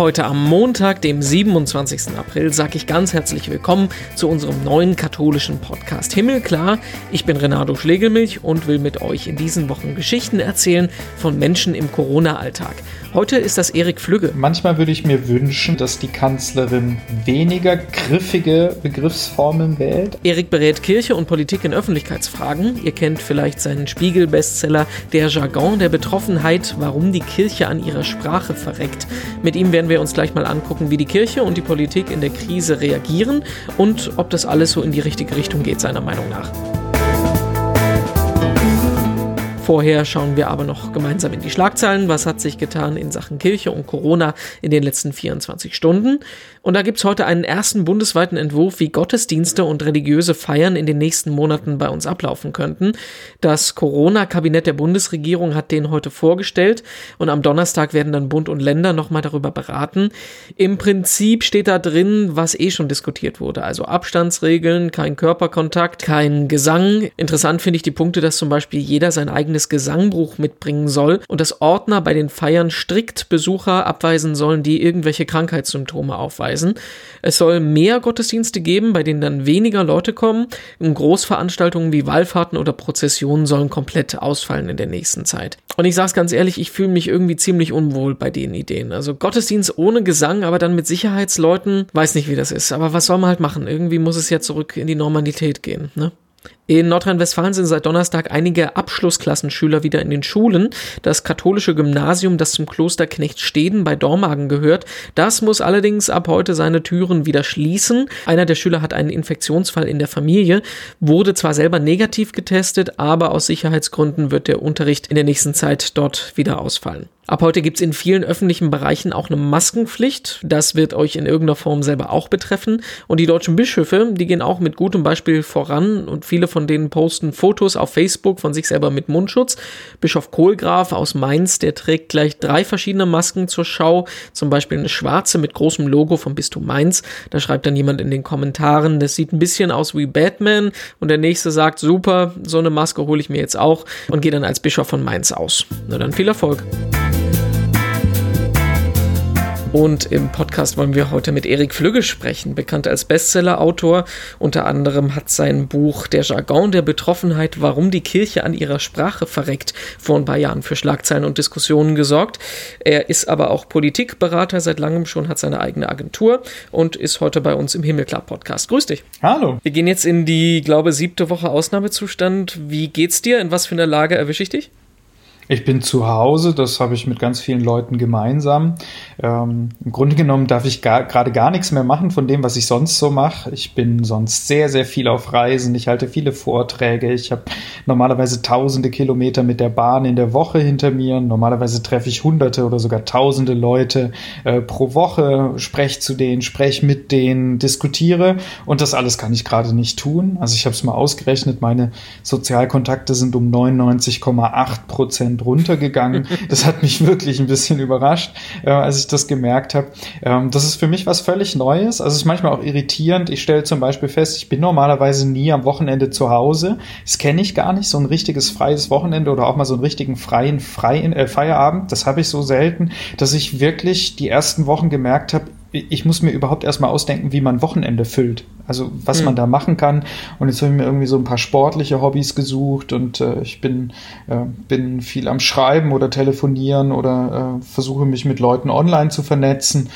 Heute am Montag, dem 27. April, sage ich ganz herzlich willkommen zu unserem neuen katholischen Podcast Himmelklar. Ich bin Renato Schlegelmilch und will mit euch in diesen Wochen Geschichten erzählen von Menschen im Corona-Alltag. Heute ist das Erik Flügge. Manchmal würde ich mir wünschen, dass die Kanzlerin weniger griffige Begriffsformen wählt. Erik berät Kirche und Politik in Öffentlichkeitsfragen. Ihr kennt vielleicht seinen Spiegel-Bestseller Der Jargon der Betroffenheit, warum die Kirche an ihrer Sprache verreckt. Mit ihm werden werden wir uns gleich mal angucken, wie die Kirche und die Politik in der Krise reagieren und ob das alles so in die richtige Richtung geht, seiner Meinung nach. Vorher schauen wir aber noch gemeinsam in die Schlagzeilen. Was hat sich getan in Sachen Kirche und Corona in den letzten 24 Stunden? Und da gibt es heute einen ersten bundesweiten Entwurf, wie Gottesdienste und religiöse Feiern in den nächsten Monaten bei uns ablaufen könnten. Das Corona-Kabinett der Bundesregierung hat den heute vorgestellt und am Donnerstag werden dann Bund und Länder nochmal darüber beraten. Im Prinzip steht da drin, was eh schon diskutiert wurde. Also Abstandsregeln, kein Körperkontakt, kein Gesang. Interessant finde ich die Punkte, dass zum Beispiel jeder sein eigenes eigenes Gesangbuch mitbringen soll und dass Ordner bei den Feiern strikt Besucher abweisen sollen, die irgendwelche Krankheitssymptome aufweisen. Es soll mehr Gottesdienste geben, bei denen dann weniger Leute kommen. Und Großveranstaltungen wie Wallfahrten oder Prozessionen sollen komplett ausfallen in der nächsten Zeit. Und ich sag's ganz ehrlich, ich fühle mich irgendwie ziemlich unwohl bei den Ideen. Also Gottesdienst ohne Gesang, aber dann mit Sicherheitsleuten, weiß nicht, wie das ist. Aber was soll man halt machen? Irgendwie muss es ja zurück in die Normalität gehen, ne? In Nordrhein-Westfalen sind seit Donnerstag einige Abschlussklassenschüler wieder in den Schulen. Das katholische Gymnasium, das zum Kloster Knechtsteden bei Dormagen gehört, das muss allerdings ab heute seine Türen wieder schließen. Einer der Schüler hat einen Infektionsfall in der Familie, wurde zwar selber negativ getestet, aber aus Sicherheitsgründen wird der Unterricht in der nächsten Zeit dort wieder ausfallen. Ab heute gibt es in vielen öffentlichen Bereichen auch eine Maskenpflicht. Das wird euch in irgendeiner Form selber auch betreffen. Und die deutschen Bischöfe, die gehen auch mit gutem Beispiel voran und viele von denen posten Fotos auf Facebook von sich selber mit Mundschutz. Bischof Kohlgraf aus Mainz, der trägt gleich drei verschiedene Masken zur Schau. Zum Beispiel eine schwarze mit großem Logo vom Bistum Mainz. Da schreibt dann jemand in den Kommentaren, das sieht ein bisschen aus wie Batman. Und der nächste sagt, super, so eine Maske hole ich mir jetzt auch und gehe dann als Bischof von Mainz aus. Na dann viel Erfolg. Und im Podcast wollen wir heute mit Erik Flügge sprechen, bekannt als Bestsellerautor. Unter anderem hat sein Buch Der Jargon der Betroffenheit, warum die Kirche an ihrer Sprache verreckt, vor ein paar Jahren für Schlagzeilen und Diskussionen gesorgt. Er ist aber auch Politikberater seit langem schon, hat seine eigene Agentur und ist heute bei uns im Himmelklar Podcast. Grüß dich. Hallo. Wir gehen jetzt in die, glaube siebte Woche Ausnahmezustand. Wie geht's dir? In was für einer Lage erwische ich dich? Ich bin zu Hause, das habe ich mit ganz vielen Leuten gemeinsam. Ähm, Im Grunde genommen darf ich gerade gar nichts mehr machen von dem, was ich sonst so mache. Ich bin sonst sehr, sehr viel auf Reisen. Ich halte viele Vorträge. Ich habe normalerweise tausende Kilometer mit der Bahn in der Woche hinter mir. Normalerweise treffe ich hunderte oder sogar tausende Leute äh, pro Woche, spreche zu denen, spreche mit denen, diskutiere. Und das alles kann ich gerade nicht tun. Also ich habe es mal ausgerechnet, meine Sozialkontakte sind um 99,8 Prozent Prozent runtergegangen. Das hat mich wirklich ein bisschen überrascht, äh, als ich das gemerkt habe. Ähm, das ist für mich was völlig Neues. Also es ist manchmal auch irritierend. Ich stelle zum Beispiel fest, ich bin normalerweise nie am Wochenende zu Hause. Das kenne ich gar nicht, so ein richtiges freies Wochenende oder auch mal so einen richtigen freien freien äh, Feierabend. Das habe ich so selten, dass ich wirklich die ersten Wochen gemerkt habe, ich muss mir überhaupt erstmal ausdenken, wie man Wochenende füllt. Also was mhm. man da machen kann. Und jetzt habe ich mir irgendwie so ein paar sportliche Hobbys gesucht und äh, ich bin, äh, bin viel am Schreiben oder telefonieren oder äh, versuche mich mit Leuten online zu vernetzen.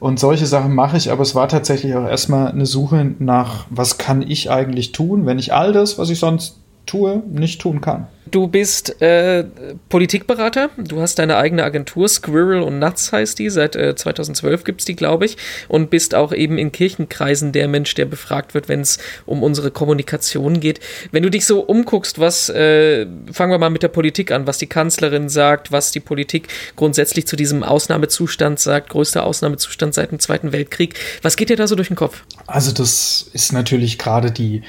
Und solche Sachen mache ich, aber es war tatsächlich auch erstmal eine Suche nach, was kann ich eigentlich tun, wenn ich all das, was ich sonst tue, nicht tun kann. Du bist äh, Politikberater, du hast deine eigene Agentur, Squirrel und Nuts heißt die, seit äh, 2012 gibt es die, glaube ich, und bist auch eben in Kirchenkreisen der Mensch, der befragt wird, wenn es um unsere Kommunikation geht. Wenn du dich so umguckst, was, äh, fangen wir mal mit der Politik an, was die Kanzlerin sagt, was die Politik grundsätzlich zu diesem Ausnahmezustand sagt, größter Ausnahmezustand seit dem Zweiten Weltkrieg, was geht dir da so durch den Kopf? Also das ist natürlich gerade die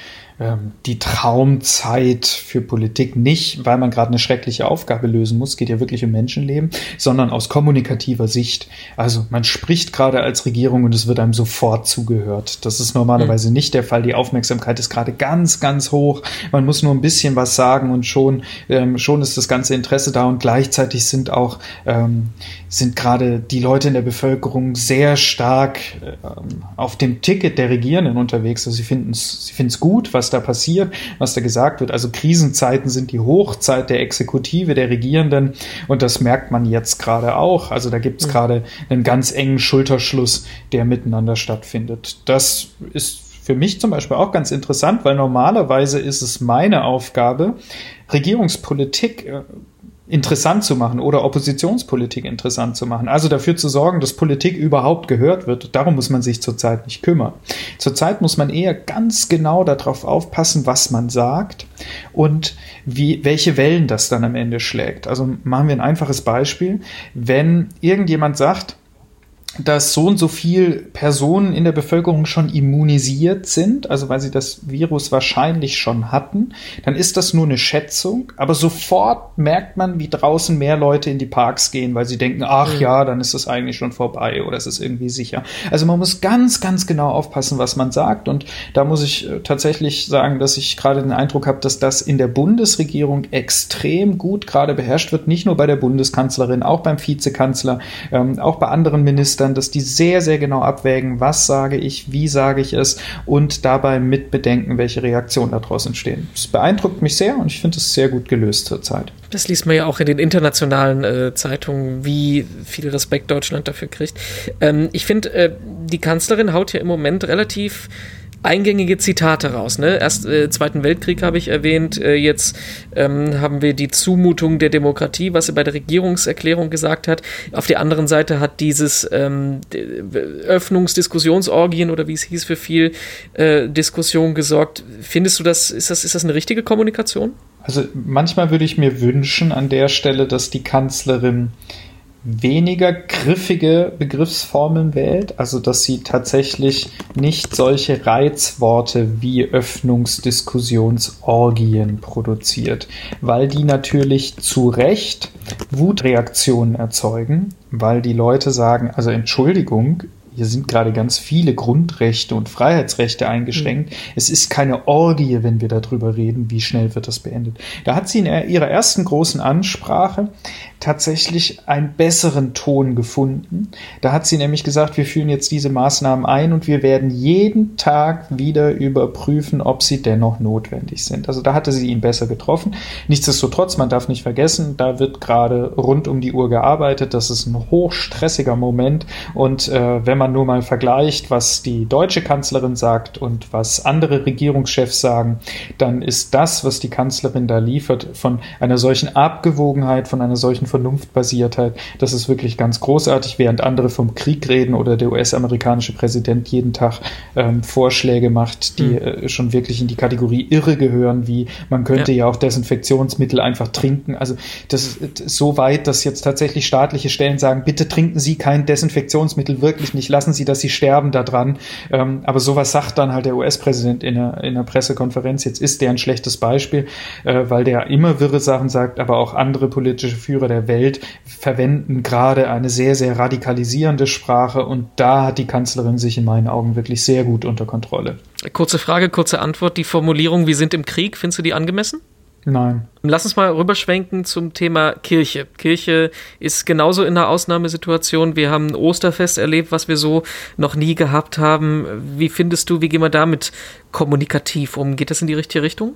die Traumzeit für Politik nicht, weil man gerade eine schreckliche Aufgabe lösen muss, geht ja wirklich um Menschenleben, sondern aus kommunikativer Sicht. Also man spricht gerade als Regierung und es wird einem sofort zugehört. Das ist normalerweise mhm. nicht der Fall. Die Aufmerksamkeit ist gerade ganz, ganz hoch. Man muss nur ein bisschen was sagen und schon, ähm, schon ist das ganze Interesse da und gleichzeitig sind auch ähm, sind gerade die Leute in der Bevölkerung sehr stark ähm, auf dem Ticket der Regierenden unterwegs. Also sie finden es sie finden es gut, was da passiert, was da gesagt wird. Also Krisenzeiten sind die Hochzeit der Exekutive, der Regierenden und das merkt man jetzt gerade auch. Also da gibt es mhm. gerade einen ganz engen Schulterschluss, der miteinander stattfindet. Das ist für mich zum Beispiel auch ganz interessant, weil normalerweise ist es meine Aufgabe, Regierungspolitik äh, interessant zu machen oder Oppositionspolitik interessant zu machen. Also dafür zu sorgen, dass Politik überhaupt gehört wird. Darum muss man sich zurzeit nicht kümmern. Zurzeit muss man eher ganz genau darauf aufpassen, was man sagt und wie, welche Wellen das dann am Ende schlägt. Also machen wir ein einfaches Beispiel. Wenn irgendjemand sagt, dass so und so viel Personen in der Bevölkerung schon immunisiert sind, also weil sie das Virus wahrscheinlich schon hatten, dann ist das nur eine Schätzung, aber sofort merkt man, wie draußen mehr Leute in die Parks gehen, weil sie denken, ach mhm. ja, dann ist das eigentlich schon vorbei oder es ist irgendwie sicher. Also man muss ganz, ganz genau aufpassen, was man sagt und da muss ich äh, tatsächlich sagen, dass ich gerade den Eindruck habe, dass das in der Bundesregierung extrem gut gerade beherrscht wird, nicht nur bei der Bundeskanzlerin, auch beim Vizekanzler, ähm, auch bei anderen Ministern dann, dass die sehr, sehr genau abwägen, was sage ich, wie sage ich es und dabei mitbedenken, welche Reaktionen daraus entstehen. Das beeindruckt mich sehr und ich finde es sehr gut gelöst zurzeit. Das liest man ja auch in den internationalen äh, Zeitungen, wie viel Respekt Deutschland dafür kriegt. Ähm, ich finde, äh, die Kanzlerin haut ja im Moment relativ eingängige Zitate raus. Ne? Erst äh, Zweiten Weltkrieg habe ich erwähnt, äh, jetzt ähm, haben wir die Zumutung der Demokratie, was er bei der Regierungserklärung gesagt hat. Auf der anderen Seite hat dieses ähm, Öffnungsdiskussionsorgien oder wie es hieß für viel äh, Diskussion gesorgt. Findest du das ist, das, ist das eine richtige Kommunikation? Also manchmal würde ich mir wünschen an der Stelle, dass die Kanzlerin weniger griffige Begriffsformeln wählt, also dass sie tatsächlich nicht solche Reizworte wie Öffnungsdiskussionsorgien produziert, weil die natürlich zu Recht Wutreaktionen erzeugen, weil die Leute sagen, also Entschuldigung, hier sind gerade ganz viele Grundrechte und Freiheitsrechte eingeschränkt. Mhm. Es ist keine Orgie, wenn wir darüber reden, wie schnell wird das beendet. Da hat sie in ihrer ersten großen Ansprache tatsächlich einen besseren Ton gefunden. Da hat sie nämlich gesagt, wir führen jetzt diese Maßnahmen ein und wir werden jeden Tag wieder überprüfen, ob sie dennoch notwendig sind. Also da hatte sie ihn besser getroffen. Nichtsdestotrotz, man darf nicht vergessen, da wird gerade rund um die Uhr gearbeitet. Das ist ein hochstressiger Moment. Und äh, wenn man nur mal vergleicht, was die deutsche Kanzlerin sagt und was andere Regierungschefs sagen, dann ist das, was die Kanzlerin da liefert, von einer solchen Abgewogenheit, von einer solchen Vernunftbasiertheit. Das ist wirklich ganz großartig, während andere vom Krieg reden oder der US-amerikanische Präsident jeden Tag ähm, Vorschläge macht, die mhm. äh, schon wirklich in die Kategorie irre gehören, wie man könnte ja, ja auch Desinfektionsmittel einfach trinken. Also das ist so weit, dass jetzt tatsächlich staatliche Stellen sagen, bitte trinken Sie kein Desinfektionsmittel, wirklich nicht, lassen Sie, dass Sie sterben daran. Ähm, aber sowas sagt dann halt der US-Präsident in einer, in einer Pressekonferenz. Jetzt ist der ein schlechtes Beispiel, äh, weil der immer wirre Sachen sagt, aber auch andere politische Führer der Welt verwenden gerade eine sehr, sehr radikalisierende Sprache und da hat die Kanzlerin sich in meinen Augen wirklich sehr gut unter Kontrolle. Kurze Frage, kurze Antwort. Die Formulierung, wir sind im Krieg, findest du die angemessen? Nein. Lass uns mal rüberschwenken zum Thema Kirche. Kirche ist genauso in einer Ausnahmesituation. Wir haben ein Osterfest erlebt, was wir so noch nie gehabt haben. Wie findest du, wie gehen wir damit kommunikativ um? Geht das in die richtige Richtung?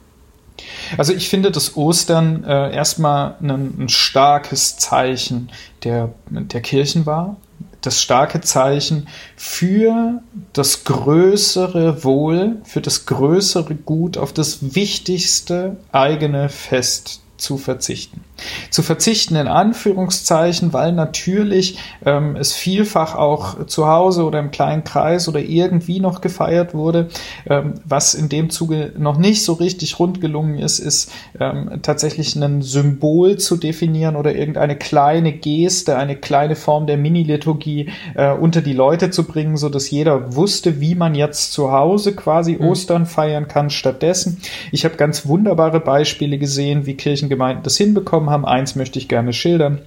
Also ich finde, dass Ostern äh, erstmal ein, ein, starkes Zeichen der, der Kirchen war. Das starke Zeichen für das größere Wohl, für das größere Gut, auf das wichtigste eigene Fest zu verzichten. Zu verzichten in Anführungszeichen, weil natürlich ähm, es vielfach auch zu Hause oder im kleinen Kreis oder irgendwie noch gefeiert wurde. Ähm, was in dem Zuge noch nicht so richtig rund gelungen ist, ist ähm, tatsächlich ein Symbol zu definieren oder irgendeine kleine Geste, eine kleine Form der Mini-Liturgie äh, unter die Leute zu bringen, so dass jeder wusste, wie man jetzt zu Hause quasi mhm. Ostern feiern kann. Stattdessen, ich habe ganz wunderbare Beispiele gesehen, wie Kirchengemeinden das hinbekommen haben. Eins möchte ich gerne schildern.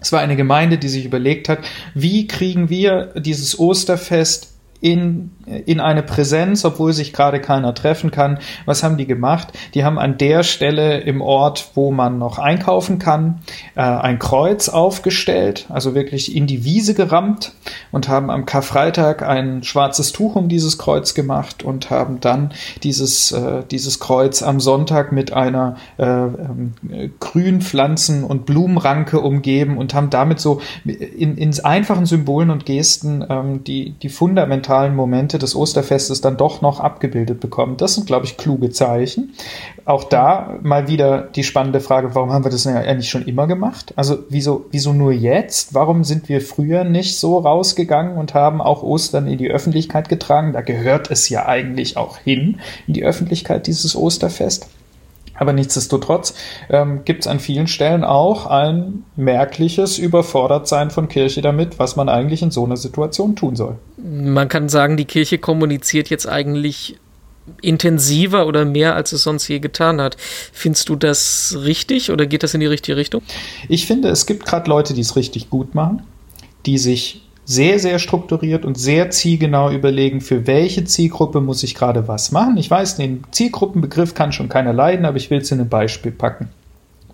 Es war eine Gemeinde, die sich überlegt hat, wie kriegen wir dieses Osterfest in, in eine Präsenz, obwohl sich gerade keiner treffen kann. Was haben die gemacht? Die haben an der Stelle im Ort, wo man noch einkaufen kann, äh, ein Kreuz aufgestellt, also wirklich in die Wiese gerammt und haben am Karfreitag ein schwarzes Tuch um dieses Kreuz gemacht und haben dann dieses, äh, dieses Kreuz am Sonntag mit einer äh, äh, Grünpflanzen- und Blumenranke umgeben und haben damit so in, in einfachen Symbolen und Gesten ähm, die, die fundamental sakramentalen Momente des Osterfestes dann doch noch abgebildet bekommen. Das sind, glaube ich, kluge Zeichen. Auch da mal wieder die spannende Frage, warum haben wir das eigentlich schon immer gemacht? Also wieso, wieso nur jetzt? Warum sind wir früher nicht so rausgegangen und haben auch Ostern in die Öffentlichkeit getragen? Da gehört es ja eigentlich auch hin, in die Öffentlichkeit, dieses Osterfest. Aber nichtsdestotrotz ähm, gibt es an vielen Stellen auch ein merkliches Überfordertsein von Kirche damit, was man eigentlich in so einer Situation tun soll. Man kann sagen, die Kirche kommuniziert jetzt eigentlich intensiver oder mehr, als es sonst je getan hat. Findest du das richtig oder geht das in die richtige Richtung? Ich finde, es gibt gerade Leute, die es richtig gut machen, die sich sehr, sehr strukturiert und sehr zielgenau überlegen, für welche Zielgruppe muss ich gerade was machen. Ich weiß, den Zielgruppenbegriff kann schon keiner leiden, aber ich will es in ein Beispiel packen.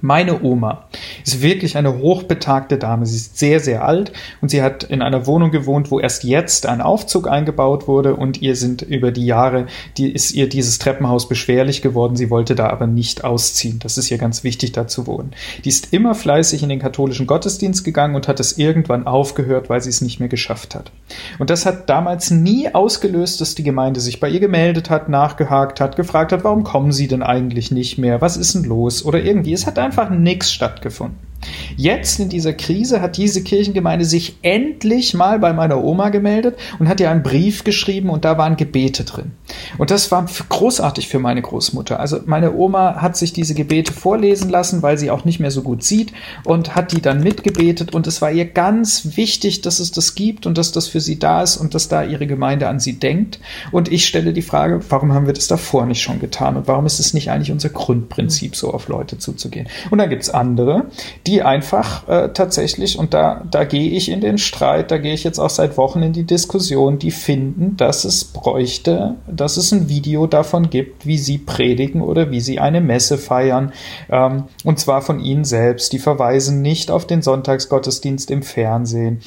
Meine Oma ist wirklich eine hochbetagte Dame. Sie ist sehr, sehr alt und sie hat in einer Wohnung gewohnt, wo erst jetzt ein Aufzug eingebaut wurde und ihr sind über die Jahre, die ist ihr dieses Treppenhaus beschwerlich geworden. Sie wollte da aber nicht ausziehen. Das ist ihr ganz wichtig, da zu wohnen. Die ist immer fleißig in den katholischen Gottesdienst gegangen und hat es irgendwann aufgehört, weil sie es nicht mehr geschafft hat. Und das hat damals nie ausgelöst, dass die Gemeinde sich bei ihr gemeldet hat, nachgehakt hat, gefragt hat, warum kommen sie denn eigentlich nicht mehr? Was ist denn los? Oder irgendwie. Es hat einfach nichts stattgefunden. Jetzt in dieser Krise hat diese Kirchengemeinde sich endlich mal bei meiner Oma gemeldet und hat ihr einen Brief geschrieben und da waren Gebete drin. Und das war großartig für meine Großmutter. Also meine Oma hat sich diese Gebete vorlesen lassen, weil sie auch nicht mehr so gut sieht und hat die dann mitgebetet und es war ihr ganz wichtig, dass es das gibt und dass das für sie da ist und dass da ihre Gemeinde an sie denkt. Und ich stelle die Frage, warum haben wir das davor nicht schon getan und warum ist es nicht eigentlich unser Grundprinzip, so auf Leute zuzugehen? Und dann gibt es andere, die einfach äh, tatsächlich, und da, da gehe ich in den Streit, da gehe ich jetzt auch seit Wochen in die Diskussion, die finden, dass es bräuchte, dass es ein Video davon gibt, wie sie predigen oder wie sie eine Messe feiern, ähm, und zwar von ihnen selbst. Die verweisen nicht auf den Sonntagsgottesdienst im Fernsehen.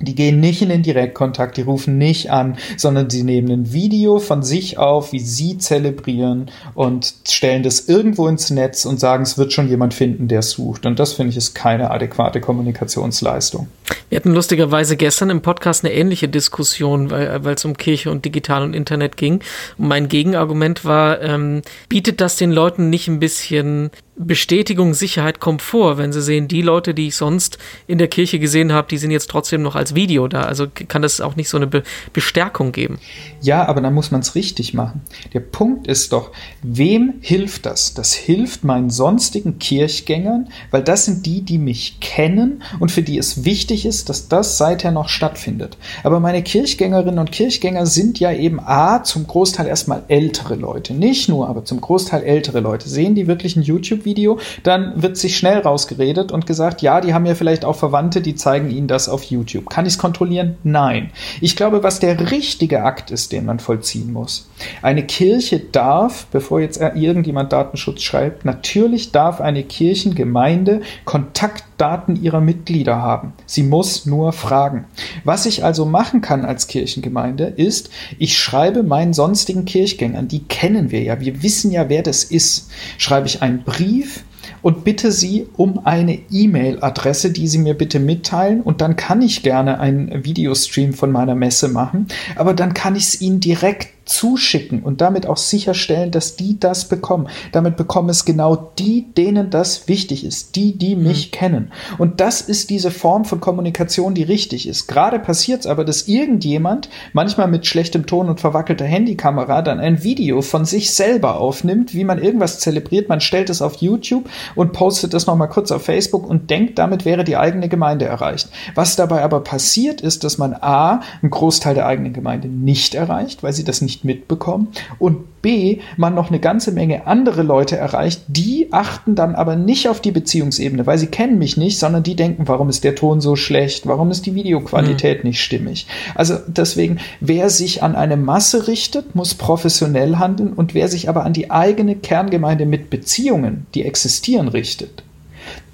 Die gehen nicht in den Direktkontakt, die rufen nicht an, sondern sie nehmen ein Video von sich auf, wie sie zelebrieren und stellen das irgendwo ins Netz und sagen, es wird schon jemand finden, der sucht. Und das finde ich ist keine adäquate Kommunikationsleistung. Wir hatten lustigerweise gestern im Podcast eine ähnliche Diskussion, weil, es um Kirche und Digital und Internet ging. Und mein Gegenargument war, ähm, bietet das den Leuten nicht ein bisschen Bestätigung, Sicherheit, Komfort, wenn sie sehen, die Leute, die ich sonst in der Kirche gesehen habe, die sind jetzt trotzdem noch als Video da. Also kann das auch nicht so eine Be Bestärkung geben. Ja, aber dann muss man es richtig machen. Der Punkt ist doch, wem hilft das? Das hilft meinen sonstigen Kirchgängern, weil das sind die, die mich kennen und für die es wichtig ist, dass das seither noch stattfindet. Aber meine Kirchgängerinnen und Kirchgänger sind ja eben A, zum Großteil erstmal ältere Leute. Nicht nur, aber zum Großteil ältere Leute. Sehen die wirklich ein YouTube-Video? Video, dann wird sich schnell rausgeredet und gesagt, ja, die haben ja vielleicht auch Verwandte, die zeigen ihnen das auf YouTube. Kann ich es kontrollieren? Nein. Ich glaube, was der richtige Akt ist, den man vollziehen muss. Eine Kirche darf, bevor jetzt irgendjemand Datenschutz schreibt, natürlich darf eine Kirchengemeinde Kontaktdaten ihrer Mitglieder haben. Sie muss nur fragen. Was ich also machen kann als Kirchengemeinde ist, ich schreibe meinen sonstigen Kirchgängern, die kennen wir ja, wir wissen ja, wer das ist, schreibe ich einen Brief und bitte Sie um eine E-Mail-Adresse, die Sie mir bitte mitteilen und dann kann ich gerne einen Videostream von meiner Messe machen, aber dann kann ich es Ihnen direkt zuschicken und damit auch sicherstellen, dass die das bekommen. Damit bekommen es genau die, denen das wichtig ist, die, die mich mhm. kennen. Und das ist diese Form von Kommunikation, die richtig ist. Gerade passiert es aber, dass irgendjemand, manchmal mit schlechtem Ton und verwackelter Handykamera, dann ein Video von sich selber aufnimmt, wie man irgendwas zelebriert. Man stellt es auf YouTube und postet es nochmal kurz auf Facebook und denkt, damit wäre die eigene Gemeinde erreicht. Was dabei aber passiert ist, dass man A, einen Großteil der eigenen Gemeinde nicht erreicht, weil sie das nicht mitbekommen und B, man noch eine ganze Menge andere Leute erreicht, die achten dann aber nicht auf die Beziehungsebene, weil sie kennen mich nicht, sondern die denken, warum ist der Ton so schlecht, warum ist die Videoqualität mhm. nicht stimmig. Also deswegen, wer sich an eine Masse richtet, muss professionell handeln und wer sich aber an die eigene Kerngemeinde mit Beziehungen, die existieren, richtet,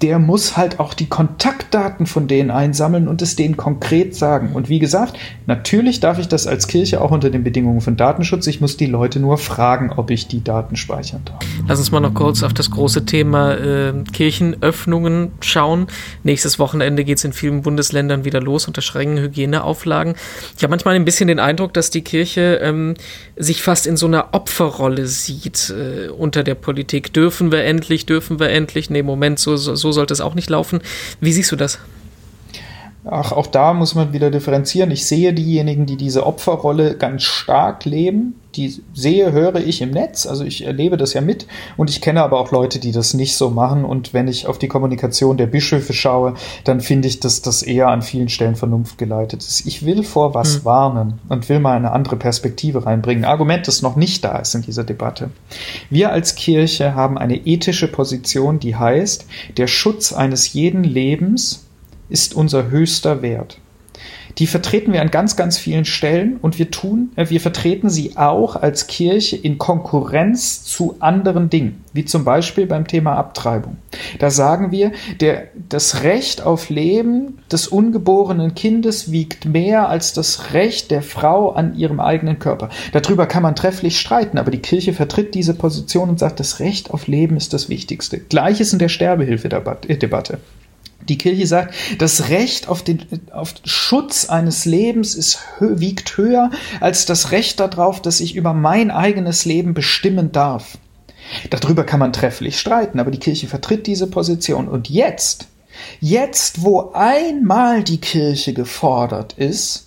der muss halt auch die Kontaktdaten von denen einsammeln und es denen konkret sagen. Und wie gesagt, natürlich darf ich das als Kirche auch unter den Bedingungen von Datenschutz. Ich muss die Leute nur fragen, ob ich die Daten speichern darf. Lass uns mal noch kurz auf das große Thema äh, Kirchenöffnungen schauen. Nächstes Wochenende geht es in vielen Bundesländern wieder los unter strengen Hygieneauflagen. Ich habe manchmal ein bisschen den Eindruck, dass die Kirche ähm, sich fast in so einer Opferrolle sieht äh, unter der Politik. Dürfen wir endlich, dürfen wir endlich? Nee, Moment, so, so, so sollte es auch nicht laufen. Wie siehst du das? Ach, auch da muss man wieder differenzieren. Ich sehe diejenigen, die diese Opferrolle ganz stark leben. Die sehe, höre ich im Netz. Also ich erlebe das ja mit. Und ich kenne aber auch Leute, die das nicht so machen. Und wenn ich auf die Kommunikation der Bischöfe schaue, dann finde ich, dass das eher an vielen Stellen Vernunft geleitet ist. Ich will vor was hm. warnen und will mal eine andere Perspektive reinbringen. Ein Argument, das noch nicht da ist in dieser Debatte. Wir als Kirche haben eine ethische Position, die heißt, der Schutz eines jeden Lebens ist unser höchster Wert. Die vertreten wir an ganz, ganz vielen Stellen und wir tun, äh, wir vertreten sie auch als Kirche in Konkurrenz zu anderen Dingen, wie zum Beispiel beim Thema Abtreibung. Da sagen wir, der, das Recht auf Leben des ungeborenen Kindes wiegt mehr als das Recht der Frau an ihrem eigenen Körper. Darüber kann man trefflich streiten, aber die Kirche vertritt diese Position und sagt, das Recht auf Leben ist das Wichtigste. Gleiches in der Sterbehilfe-Debatte. Die Kirche sagt, das Recht auf den auf Schutz eines Lebens ist, wiegt höher als das Recht darauf, dass ich über mein eigenes Leben bestimmen darf. Darüber kann man trefflich streiten, aber die Kirche vertritt diese Position. Und jetzt, jetzt, wo einmal die Kirche gefordert ist,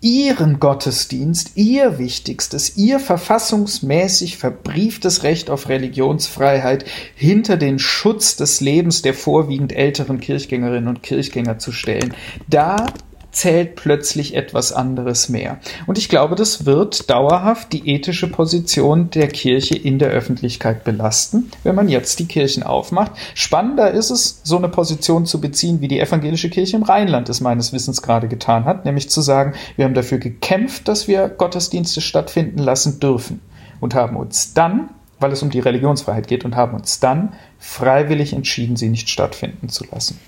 ihren Gottesdienst, ihr wichtigstes, ihr verfassungsmäßig verbrieftes Recht auf Religionsfreiheit hinter den Schutz des Lebens der vorwiegend älteren Kirchgängerinnen und Kirchgänger zu stellen. Da zählt plötzlich etwas anderes mehr. Und ich glaube, das wird dauerhaft die ethische Position der Kirche in der Öffentlichkeit belasten, wenn man jetzt die Kirchen aufmacht. Spannender ist es, so eine Position zu beziehen, wie die evangelische Kirche im Rheinland es meines Wissens gerade getan hat, nämlich zu sagen, wir haben dafür gekämpft, dass wir Gottesdienste stattfinden lassen dürfen und haben uns dann weil es um die Religionsfreiheit geht und haben uns dann freiwillig entschieden, sie nicht stattfinden zu lassen.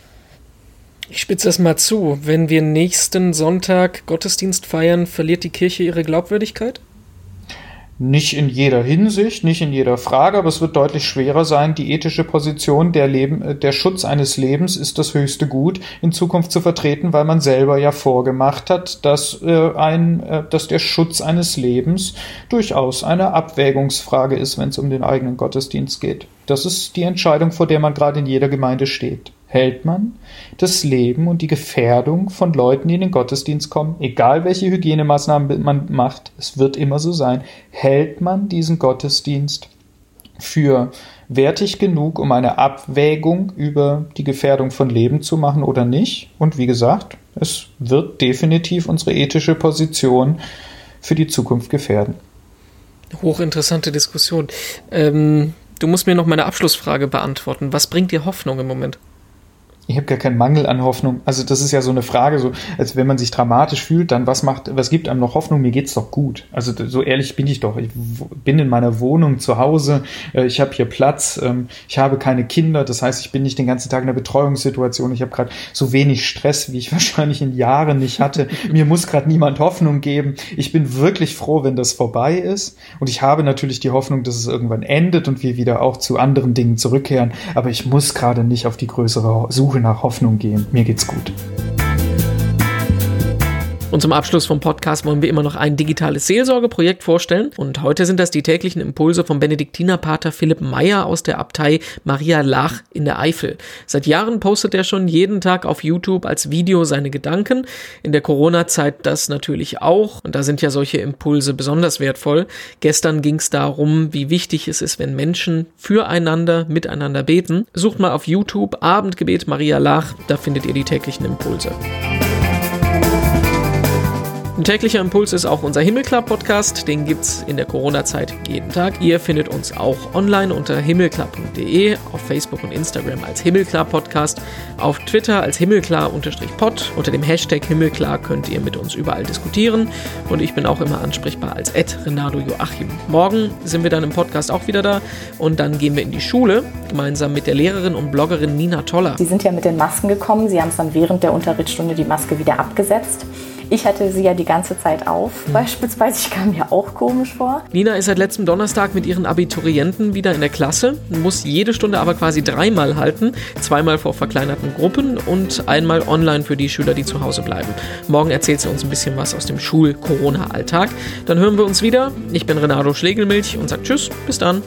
Ich spitze das mal zu. Wenn wir nächsten Sonntag Gottesdienst feiern, verliert die Kirche ihre Glaubwürdigkeit? Nicht in jeder Hinsicht, nicht in jeder Frage, aber es wird deutlich schwerer sein, die ethische Position, der, Leben, äh, der Schutz eines Lebens ist das höchste Gut in Zukunft zu vertreten, weil man selber ja vorgemacht hat, dass, äh, ein, äh, dass der Schutz eines Lebens durchaus eine Abwägungsfrage ist, wenn es um den eigenen Gottesdienst geht. Das ist die Entscheidung, vor der man gerade in jeder Gemeinde steht hält man das Leben und die Gefährdung von Leuten, die in den Gottesdienst kommen, egal welche Hygienemaßnahmen man macht, es wird immer so sein, hält man diesen Gottesdienst für wertig genug, um eine Abwägung über die Gefährdung von Leben zu machen oder nicht. Und wie gesagt, es wird definitiv unsere ethische Position für die Zukunft gefährden. Hochinteressante Diskussion. Ähm, du musst mir noch meine Abschlussfrage beantworten. Was bringt dir Hoffnung im Moment? Ich habe gar keinen Mangel an Hoffnung. Also das ist ja so eine Frage, so als wenn man sich dramatisch fühlt, dann was macht, was gibt einem noch Hoffnung? Mir geht's doch gut. Also so ehrlich bin ich doch. Ich bin in meiner Wohnung zu Hause, äh, ich habe hier Platz, ähm, ich habe keine Kinder, das heißt, ich bin nicht den ganzen Tag in einer Betreuungssituation. Ich habe gerade so wenig Stress, wie ich wahrscheinlich in Jahren nicht hatte. Mir muss gerade niemand Hoffnung geben. Ich bin wirklich froh, wenn das vorbei ist. Und ich habe natürlich die Hoffnung, dass es irgendwann endet und wir wieder auch zu anderen Dingen zurückkehren. Aber ich muss gerade nicht auf die größere Suche nach Hoffnung gehen. Mir geht's gut. Und zum Abschluss vom Podcast wollen wir immer noch ein digitales Seelsorgeprojekt vorstellen. Und heute sind das die täglichen Impulse vom Benediktinerpater Philipp Meyer aus der Abtei Maria Lach in der Eifel. Seit Jahren postet er schon jeden Tag auf YouTube als Video seine Gedanken. In der Corona-Zeit das natürlich auch. Und da sind ja solche Impulse besonders wertvoll. Gestern ging es darum, wie wichtig es ist, wenn Menschen füreinander, miteinander beten. Sucht mal auf YouTube Abendgebet Maria Lach, da findet ihr die täglichen Impulse. Ein täglicher Impuls ist auch unser Himmelklar-Podcast. Den gibt es in der Corona-Zeit jeden Tag. Ihr findet uns auch online unter himmelklar.de, auf Facebook und Instagram als Himmelklar-Podcast, auf Twitter als Himmelklar-Pod. Unter dem Hashtag Himmelklar könnt ihr mit uns überall diskutieren. Und ich bin auch immer ansprechbar als Ed Renato Joachim. Morgen sind wir dann im Podcast auch wieder da und dann gehen wir in die Schule, gemeinsam mit der Lehrerin und Bloggerin Nina Toller. Sie sind ja mit den Masken gekommen. Sie haben es dann während der Unterrichtsstunde die Maske wieder abgesetzt. Ich hatte sie ja die ganze Zeit auf, mhm. beispielsweise. Ich kam mir auch komisch vor. Nina ist seit letztem Donnerstag mit ihren Abiturienten wieder in der Klasse, muss jede Stunde aber quasi dreimal halten. Zweimal vor verkleinerten Gruppen und einmal online für die Schüler, die zu Hause bleiben. Morgen erzählt sie uns ein bisschen was aus dem Schul-Corona-Alltag. Dann hören wir uns wieder. Ich bin Renato Schlegelmilch und sage Tschüss, bis dann.